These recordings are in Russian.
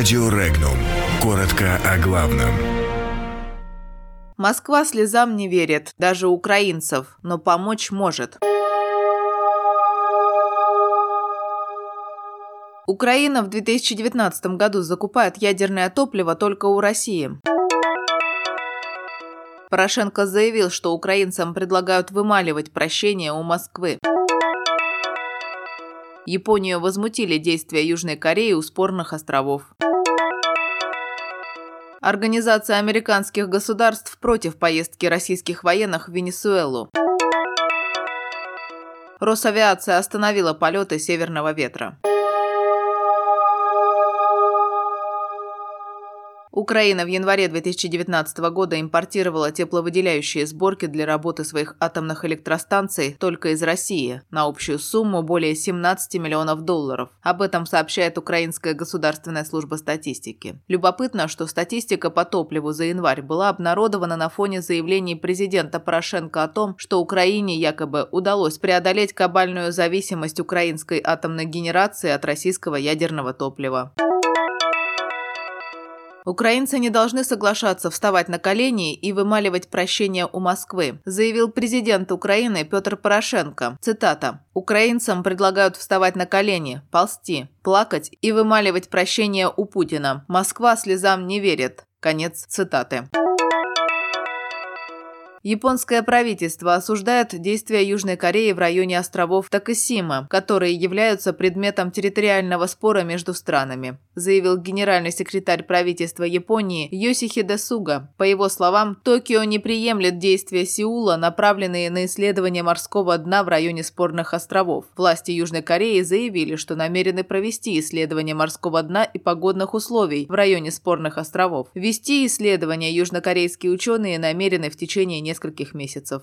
Радио Регнум. Коротко о главном. Москва слезам не верит, даже украинцев, но помочь может. Украина в 2019 году закупает ядерное топливо только у России. Порошенко заявил, что украинцам предлагают вымаливать прощение у Москвы. Японию возмутили действия Южной Кореи у спорных островов. Организация американских государств против поездки российских военных в Венесуэлу. Росавиация остановила полеты «Северного ветра». Украина в январе 2019 года импортировала тепловыделяющие сборки для работы своих атомных электростанций только из России на общую сумму более 17 миллионов долларов. Об этом сообщает Украинская государственная служба статистики. Любопытно, что статистика по топливу за январь была обнародована на фоне заявлений президента Порошенко о том, что Украине якобы удалось преодолеть кабальную зависимость украинской атомной генерации от российского ядерного топлива. Украинцы не должны соглашаться вставать на колени и вымаливать прощение у Москвы, заявил президент Украины Петр Порошенко. Цитата. «Украинцам предлагают вставать на колени, ползти, плакать и вымаливать прощение у Путина. Москва слезам не верит». Конец цитаты. Японское правительство осуждает действия Южной Кореи в районе островов Такасима, которые являются предметом территориального спора между странами, заявил генеральный секретарь правительства Японии Йосихиде Суга. По его словам, Токио не приемлет действия Сеула, направленные на исследование морского дна в районе спорных островов. Власти Южной Кореи заявили, что намерены провести исследование морского дна и погодных условий в районе спорных островов. Вести исследования южнокорейские ученые намерены в течение нескольких месяцев.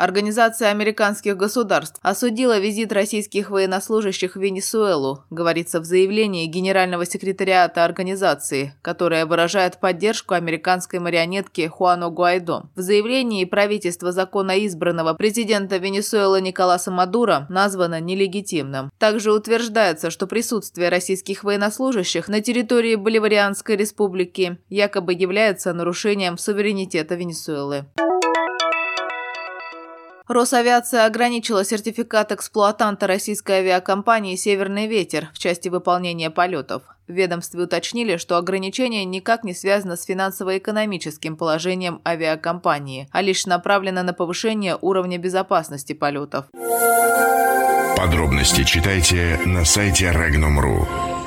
Организация американских государств осудила визит российских военнослужащих в Венесуэлу, говорится в заявлении Генерального секретариата организации, которое выражает поддержку американской марионетки Хуану Гуайдо. В заявлении правительство закона избранного президента Венесуэлы Николаса Мадуро названо нелегитимным. Также утверждается, что присутствие российских военнослужащих на территории Боливарианской республики якобы является нарушением суверенитета Венесуэлы. Росавиация ограничила сертификат эксплуатанта российской авиакомпании «Северный ветер» в части выполнения полетов. В ведомстве уточнили, что ограничение никак не связано с финансово-экономическим положением авиакомпании, а лишь направлено на повышение уровня безопасности полетов. Подробности читайте на сайте Regnum.ru.